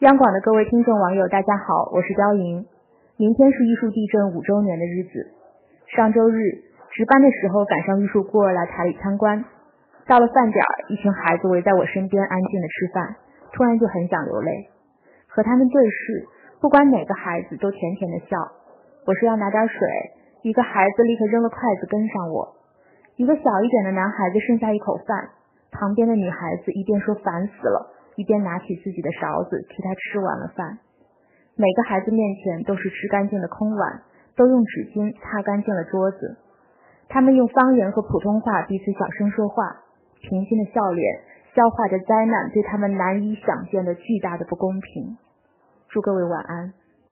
央广的各位听众网友，大家好，我是刁莹。明天是艺术地震五周年的日子。上周日值班的时候，赶上玉树孤儿来台里参观。到了饭点儿，一群孩子围在我身边安静的吃饭，突然就很想流泪。和他们对视，不管哪个孩子都甜甜的笑。我说要拿点水，一个孩子立刻扔了筷子跟上我。一个小一点的男孩子剩下一口饭，旁边的女孩子一边说烦死了。一边拿起自己的勺子替他吃完了饭，每个孩子面前都是吃干净的空碗，都用纸巾擦干净了桌子。他们用方言和普通话彼此小声说话，平静的笑脸消化着灾难对他们难以想见的巨大的不公平。祝各位晚安。